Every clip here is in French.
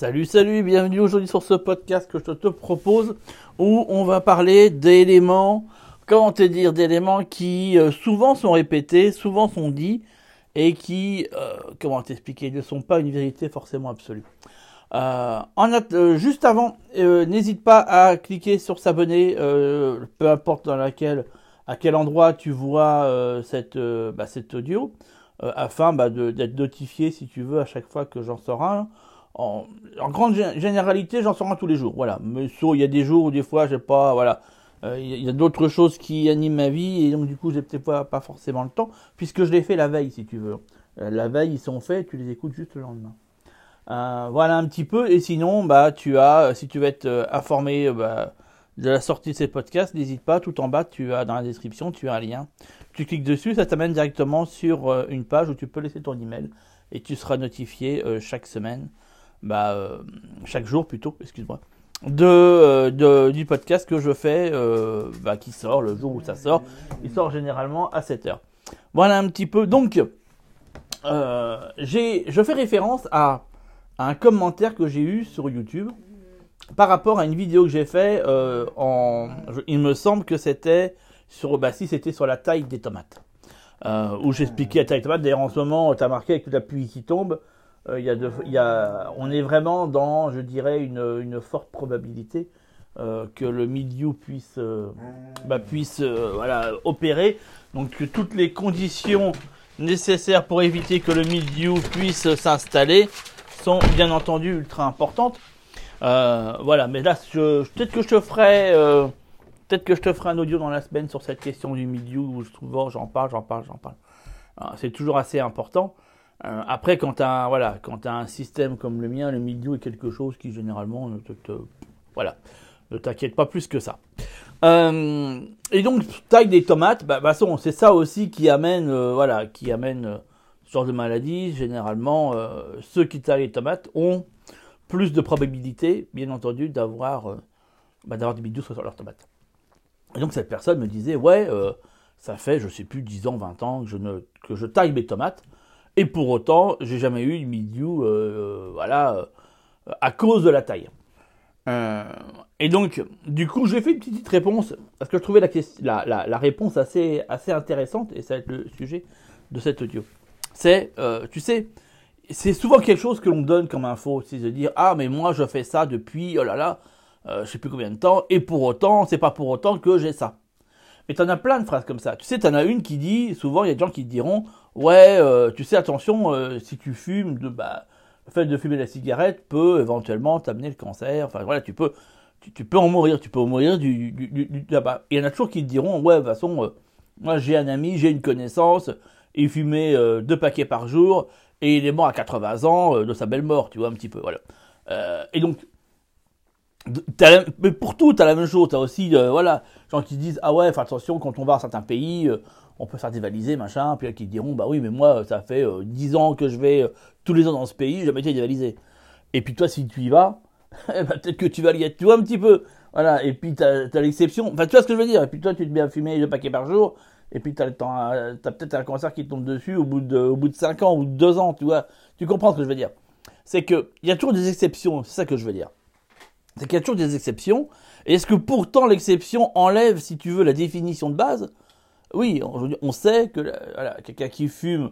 Salut, salut, bienvenue aujourd'hui sur ce podcast que je te propose où on va parler d'éléments, comment te dire, d'éléments qui euh, souvent sont répétés, souvent sont dits et qui, euh, comment t'expliquer, ne sont pas une vérité forcément absolue. Euh, en juste avant, n'hésite pas à cliquer sur s'abonner, peu importe dans laquelle, à quel endroit tu vois cette, bah, cet audio, afin bah, d'être notifié si tu veux à chaque fois que j'en sors un en, grande généralité, j'en sors un tous les jours. Voilà. Mais il y a des jours où des fois, j'ai pas, voilà, euh, il y a d'autres choses qui animent ma vie et donc du coup, j'ai peut-être pas, pas, forcément le temps puisque je les fais la veille, si tu veux. Euh, la veille, ils sont faits, tu les écoutes juste le lendemain. Euh, voilà un petit peu. Et sinon, bah, tu as, si tu veux être informé bah, de la sortie de ces podcasts, n'hésite pas. Tout en bas, tu as dans la description, tu as un lien. Tu cliques dessus, ça t'amène directement sur une page où tu peux laisser ton email et tu seras notifié chaque semaine bah, euh, chaque jour plutôt, excuse-moi, de, euh, de, du podcast que je fais, euh, bah, qui sort le jour où ça sort. Il sort généralement à 7 heures. Voilà un petit peu. Donc, je fais référence à, un commentaire que j'ai eu sur YouTube par rapport à une vidéo que j'ai fait en, il me semble que c'était sur, bah si c'était sur la taille des tomates, où j'expliquais la taille des tomates. D'ailleurs en ce moment, tu as marqué avec toute la pluie qui tombe, a, on est vraiment dans, je dirais, une, forte probabilité euh, que le milieu puisse, euh, bah, puisse opérer. Donc que toutes les conditions nécessaires pour éviter que le milieu puisse s'installer sont bien entendu ultra importantes. voilà, mais là, peut-être que je te ferai, peut-être que je te ferai un audio dans la semaine sur cette question du milieu où j'en parle, j'en parle, j'en parle. C'est toujours assez important. Euh, après, quand tu as, voilà, as un système comme le mien, le milieu est quelque chose qui généralement ne te, voilà, ne t'inquiète pas plus que ça. Euh, et donc, taille des tomates, bah, bah c'est ça aussi qui amène, euh, voilà, qui amène ce genre de maladie. Généralement, ceux qui taillent les tomates ont plus de probabilité, bien entendu, d'avoir, bah, des milieux sur leurs tomates. Et donc, cette personne me disait, ouais, ça fait, je sais plus, 10 ans, 20 ans que je, ne, que je taille mes tomates. Et pour autant, j'ai jamais eu de milieu, euh, voilà, euh, à cause de la taille. Euh, et donc, du coup, j'ai fait une petite réponse, parce que je trouvais la, la, la, réponse assez, assez intéressante, et ça va être le sujet de cet audio. C'est, tu sais, c'est souvent quelque chose que l'on donne comme info, c'est de dire, ah, mais moi, je fais ça depuis, oh là là, je sais plus combien de temps, et pour autant, c'est pas pour autant que j'ai ça. Mais t'en as plein de phrases comme ça. Tu sais, t'en as une qui dit, souvent, il y a des gens qui te diront, ouais, euh, tu sais, attention, euh, si tu fumes, de, bah, le fait de fumer la cigarette peut éventuellement t'amener le cancer. Enfin, voilà, tu peux, tu, peux en mourir, tu peux en mourir du, du, du, tabac. Il y en a toujours qui te diront, ouais, de toute façon, euh, moi j'ai un ami, j'ai une connaissance, il fumait deux paquets par jour et il est mort à 80 ans de sa belle mort, tu vois, un petit peu, voilà. et donc, mais pour tout, t'as la même chose. T'as aussi, voilà, gens qui disent ah ouais, attention quand on va à certains pays, on peut faire dévaliser, machin, puis qui diront, bah oui, mais moi, ça fait euh, dix 10 ans que je vais euh, tous les ans dans ce pays, jamais été dévalisé. Et puis toi, si tu y vas, eh ben, peut-être que tu vas y être, tu vois, un petit peu. Voilà, et puis tu as, l'exception, enfin, tu vois ce que je veux dire, et puis toi, tu te mets à fumer deux paquets par jour, et puis tu as, peut-être un cancer qui tombe dessus au bout de, au bout de 5 ans, ou de 2 ans, tu vois. Tu comprends ce que je veux dire. C'est qu'il y a toujours des exceptions, c'est ça que je veux dire. C'est qu'il y a toujours des exceptions, est-ce que pourtant l'exception enlève, si tu veux, la définition de base? Oui, on, sait que quelqu'un qui fume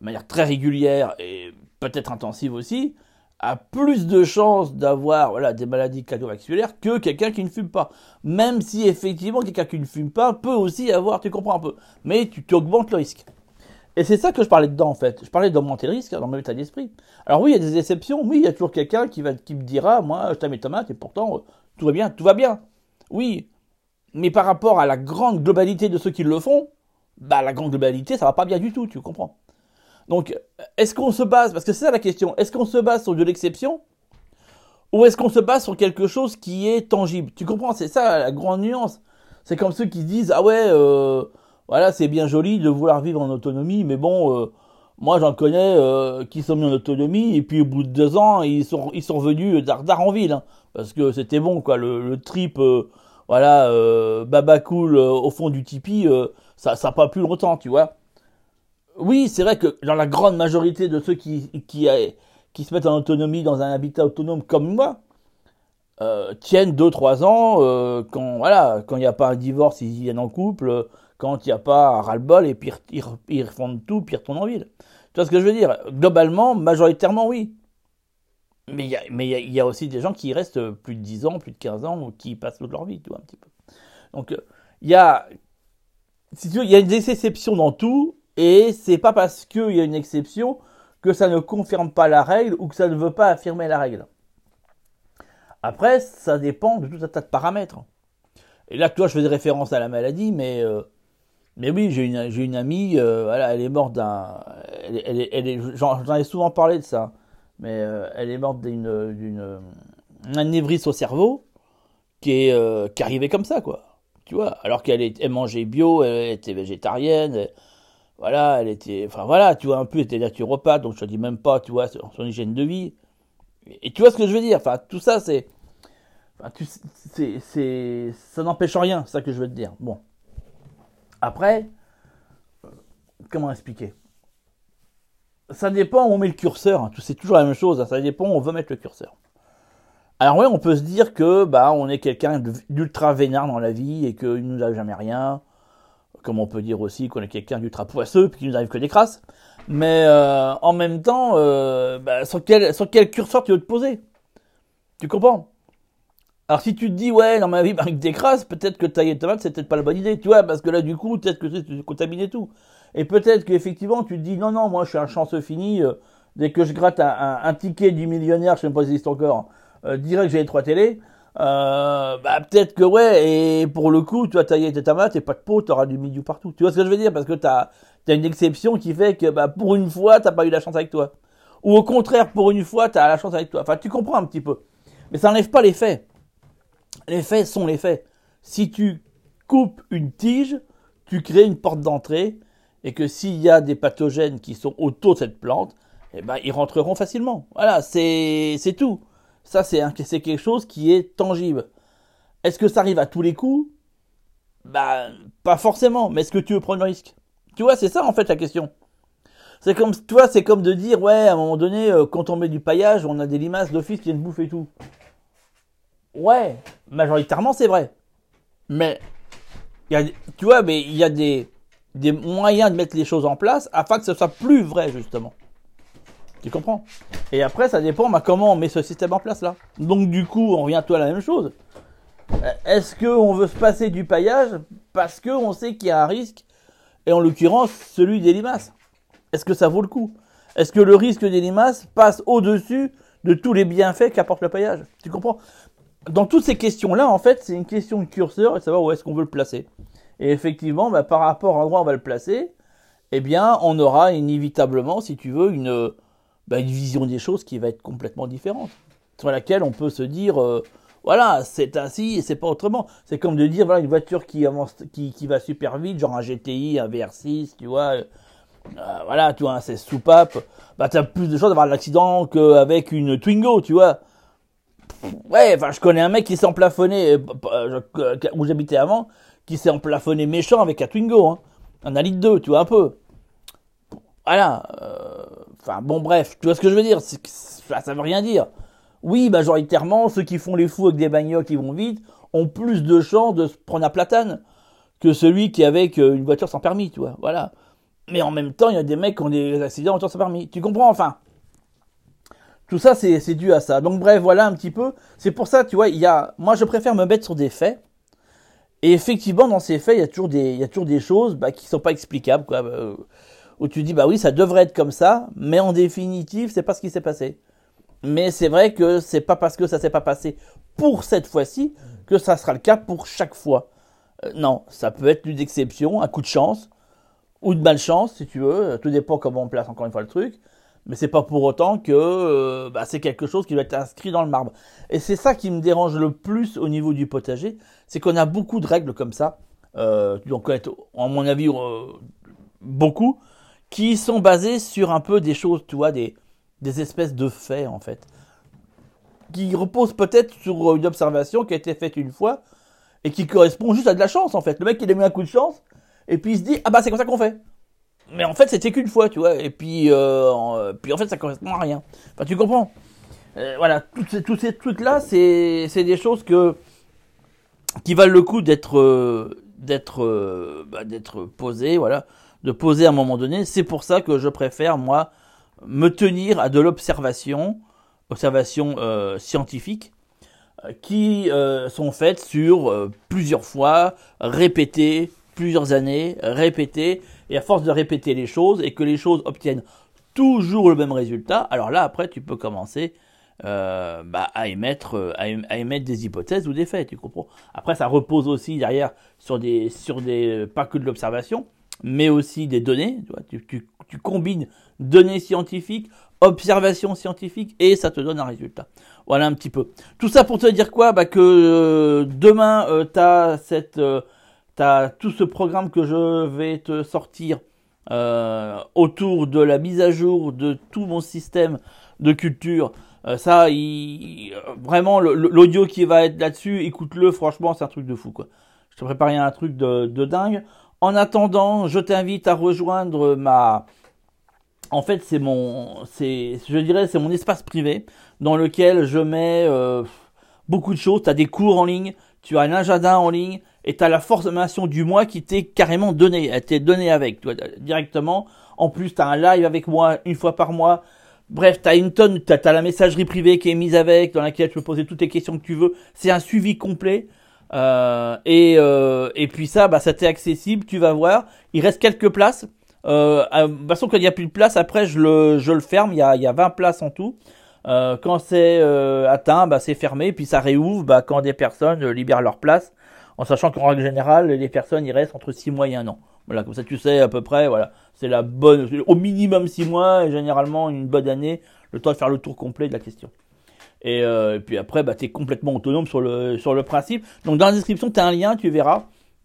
de manière très régulière et peut-être intensive aussi, a plus de chances d'avoir des maladies cardiovasculaires que quelqu'un qui ne fume pas. Même si effectivement quelqu'un qui ne fume pas peut aussi avoir, tu comprends un peu, mais tu, augmentes le risque. Et c'est ça que je parlais dedans en fait. Je parlais d'augmenter le risque dans mon état d'esprit. Alors oui, il y a des exceptions. Oui, il y a toujours quelqu'un qui, qui me dira, moi, je t'aime mes tomates et pourtant, euh, tout va bien, tout va bien. Oui, mais par rapport à la grande globalité de ceux qui le font, bah la grande globalité, ça va pas bien du tout, tu comprends. Donc, est-ce qu'on se base, parce que c'est ça la question, est-ce qu'on se base sur de l'exception ou est-ce qu'on se base sur quelque chose qui est tangible? Tu comprends, c'est ça la grande nuance. C'est comme ceux qui disent ah ouais, euh, voilà, c'est bien joli de vouloir vivre en autonomie, mais bon, euh, moi j'en connais euh, qui sont mis en autonomie et puis au bout de deux ans ils sont ils sont en ville, hein, parce que c'était bon quoi, le, trip voilà, euh, baba cool au fond du tipi, ça n'a pas plus longtemps, tu vois. Oui, c'est vrai que dans la grande majorité de ceux qui, se mettent en autonomie dans un habitat autonome comme moi, tiennent 2-3 ans quand voilà quand il n'y a pas un divorce, ils viennent en couple, quand il n'y a pas ras-le-bol et puis ils, ils refondent tout, puis ils retournent en ville. Tu vois ce que je veux dire? Globalement, majoritairement, oui. Mais il y, a, aussi des gens qui restent plus de 10 ans, plus de 15 ans, ou qui passent toute leur vie, tu un petit peu. Donc, il y a, il y a des exceptions dans tout, et c'est pas parce qu'il y a une exception que ça ne confirme pas la règle ou que ça ne veut pas affirmer la règle. Après, ça dépend de tout un tas de paramètres. Et là, toi, je faisais référence à la maladie, mais, euh, mais oui, j'ai une, une amie, euh, voilà, elle est morte d'un. Elle, elle, est, j'en, ai souvent parlé de ça, mais euh, elle est morte d'une, d'une anévrisme au cerveau qui est qui arrivait comme ça, quoi. Tu vois, alors qu'elle elle mangeait bio, elle était végétarienne, voilà, elle était, enfin voilà, tu vois, un peu, elle était naturopathe, donc je te dis même pas, tu vois, son, hygiène de vie. Et, tu vois ce que je veux dire, enfin, tout ça, c'est, enfin, tu, c'est, c'est, ça n'empêche rien, c'est ça que je veux te dire. Bon. Après, euh, comment expliquer? Ça dépend où on met le curseur, hein. c'est toujours la même chose, hein. ça dépend où on veut mettre le curseur. Alors oui, on peut se dire que bah on est quelqu'un d'ultra vénard dans la vie et qu'il nous arrive jamais rien, comme on peut dire aussi qu'on est quelqu'un d'ultra poisseux puis qu'il nous arrive que des crasses. Mais euh, en même temps, euh, bah, sur quel curseur tu veux te poser? Tu comprends? Alors si tu te dis, ouais, dans ma vie, avec des crasses, peut-être que tailler tomate, c'est peut-être pas la bonne idée, tu vois, parce que là, du coup, peut-être que tu contamines tout. Et peut-être qu'effectivement, tu te dis, non, non, moi, je suis un chanceux fini, euh, dès que je gratte un, ticket du millionnaire, je sais même pas si existe encore, euh, direct, j'ai les trois télés, euh, bah peut-être que ouais, et pour le coup, tu vas tailler tes tomates et pas de peau, tu auras du milieu partout. Tu vois ce que je veux dire? Parce que tu as, une exception qui fait que bah, pour une fois, t'as pas eu la chance avec toi. Ou au contraire, pour une fois, tu as la chance avec toi. Enfin, tu comprends un petit peu. Mais ça n'enlève pas les faits. Les faits sont les faits. Si tu coupes une tige, tu crées une porte d'entrée et que s'il y a des pathogènes qui sont autour de cette plante, eh ben, ils rentreront facilement. Voilà, c'est tout. Ça, c'est quelque chose qui est tangible. Est-ce que ça arrive à tous les coups? Bah, pas forcément. Mais est-ce que tu veux prendre le risque? Tu vois, c'est ça en fait la question. C'est comme, toi, c'est comme de dire, ouais, à un moment donné, euh, quand on met du paillage, on a des limaces d'office qui viennent bouffer tout. Ouais, majoritairement, c'est vrai. Mais, tu vois, mais il y a des, moyens de mettre les choses en place afin que ce soit plus vrai, justement. Tu comprends? Et après, ça dépend bah, comment on met ce système en place là. Donc du coup, on revient toi à la même chose. Euh, est-ce qu'on veut se passer du paillage parce qu'on sait qu'il y a un risque, et en l'occurrence celui des limaces? Est-ce que ça vaut le coup? Est-ce que le risque des limaces passe au-dessus de tous les bienfaits qu'apporte le paillage? Tu comprends? Dans toutes ces questions-là, en fait, c'est une question de curseur et de savoir où est-ce qu'on veut le placer. Et effectivement, bah, par rapport à l'endroit où on va le placer, eh bien, on aura inévitablement, si tu veux, une, bah, une vision des choses qui va être complètement différente, sur laquelle on peut se dire, euh, voilà, c'est ainsi et c'est pas autrement. C'est comme de dire, voilà, une voiture qui avance, qui, qui va super vite, genre un GTI, un VR6, tu vois, euh, voilà, tu vois, 16 soupape, bah t'as plus de chances d'avoir l'accident qu'avec une Twingo, tu vois. Ouais, enfin, je connais un mec qui s'est emplafonné, euh, où j'habitais avant, qui s'est emplafonné méchant avec un Twingo, hein. Un litre 2, tu vois, un peu. Voilà. Enfin bon bref, tu vois ce que je veux dire ça, ça veut rien dire. Oui, majoritairement, ceux qui font les fous avec des bagnoles qui vont vite ont plus de chances de se prendre à platane que celui qui est avec euh, une voiture sans permis, tu vois. Voilà. Mais en même temps, il y a des mecs qui ont des accidents en voiture sans permis. Tu comprends enfin? Tout ça, c'est dû à ça. Donc bref, voilà un petit peu. C'est pour ça, tu vois, il y a. Moi, je préfère me mettre sur des faits. Et effectivement, dans ces faits, il y a toujours des, il y a toujours des choses bah, qui sont pas explicables, quoi. Euh, où tu dis bah oui, ça devrait être comme ça, mais en définitive, c'est pas ce qui s'est passé. Mais c'est vrai que c'est pas parce que ça s'est pas passé pour cette fois-ci que ça sera le cas pour chaque fois. Euh, non, ça peut être une exception, un coup de chance ou de malchance si tu veux, tout dépend comment on place encore une fois le truc. Mais c'est pas pour autant que euh, bah, c'est quelque chose qui va être inscrit dans le marbre. Et c'est ça qui me dérange le plus au niveau du potager, c'est qu'on a beaucoup de règles comme ça. Euh, tu en mon avis, euh, beaucoup qui sont basés sur un peu des choses, tu vois, des, des espèces de faits en fait, qui reposent peut-être sur une observation qui a été faite une fois et qui correspond juste à de la chance en fait. Le mec il a mis un coup de chance et puis il se dit ah bah c'est comme ça qu'on fait. Mais en fait, c'était qu'une fois, tu vois. Et puis, euh, puis en fait, ça correspond à rien. Enfin, tu comprends euh, Voilà, tous ces, tous ces trucs-là, c'est, c'est des choses que qui valent le coup d'être, euh, d'être, bah, d'être posées, voilà, de poser à un moment donné. C'est pour ça que je préfère moi me tenir à de l'observation, observation scientifique, qui sont faites sur plusieurs fois, répétées, plusieurs années, répétées, et à force de répéter les choses et que les choses obtiennent toujours le même résultat, alors là après tu peux commencer euh, bah, à, émettre, à, émettre des hypothèses ou des faits, tu comprends? Après ça repose aussi derrière sur des, sur des pas que de l'observation, mais aussi des données, tu, vois, tu, combines données scientifiques, observations scientifiques et ça te donne un résultat. Voilà un petit peu. Tout ça pour te dire quoi? Bah Que euh, demain, euh, tu as cette... Euh, tu as tout ce programme que je vais te sortir euh, autour de la mise à jour de tout mon système de culture. Euh, ça, il, vraiment, l'audio qui va être là-dessus, écoute-le, franchement, c'est un truc de fou, quoi. Je te prépare un truc de, dingue. En attendant, je t'invite à rejoindre ma... En fait, c'est mon... c'est, Je dirais, c'est mon espace privé dans lequel je mets euh, beaucoup de choses. Tu as des cours en ligne, tu as un agenda en ligne, et tu as la formation du mois qui t'est carrément donnée, elle t'est donnée avec, toi, directement. En plus, tu as un live avec moi une fois par mois. Bref, tu as une tonne, tu la messagerie privée qui est mise avec, dans laquelle tu peux poser toutes les questions que tu veux. C'est un suivi complet. Euh, et, euh, et puis ça, bah, ça t'est accessible, tu vas voir. Il reste quelques places. Euh, de toute façon, quand il n'y a plus de place, après, je le, je le ferme. Il y a, il y a 20 places en tout. Euh, quand c'est euh, atteint, bah, c'est fermé. Puis ça réouvre bah, quand des personnes libèrent leur place en sachant qu'en règle générale, les personnes y restent entre 6 mois et 1 an. Voilà, comme ça tu sais à peu près, voilà, c'est la bonne, au minimum 6 mois et généralement une bonne année, le temps de faire le tour complet de la question. Et, euh, puis après, bah, tu es complètement autonome sur le, sur le principe. Donc dans la description, tu as un lien, tu verras.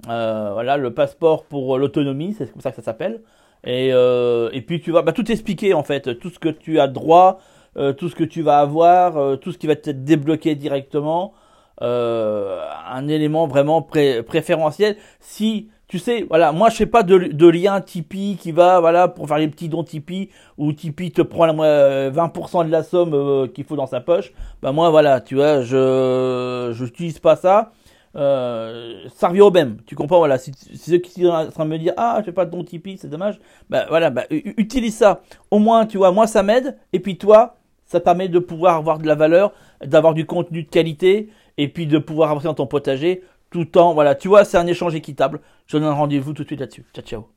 Euh, voilà, le passeport pour l'autonomie, c'est comme ça que ça s'appelle. Et, euh, et puis tu vas bah, tout expliquer en fait, tout ce que tu as droit, euh, tout ce que tu vas avoir, euh, tout ce qui va être débloqué directement euh, un élément vraiment préférentiel. Si tu sais, voilà, moi je fais pas de, de, lien Tipeee qui va, voilà, pour faire les petits dons Tipeee, où Tipeee te prend la, 20% euh, de la somme euh, qu'il faut dans sa poche. Bah moi voilà, tu vois, je n'utilise pas ça. Euh, ça revient au même, tu comprends, voilà, si, si ceux qui sont en train de me dire, ah, je fais pas de don Tipeee, c'est dommage, bah voilà, bah, utilise ça. Au moins, tu vois, moi ça m'aide, et puis toi, ça permet de pouvoir avoir de la valeur, d'avoir du contenu de qualité, et puis de pouvoir avancer dans ton potager tout temps. Voilà, tu vois, c'est un échange équitable. Je donne un rendez-vous tout de suite là-dessus. Ciao, ciao.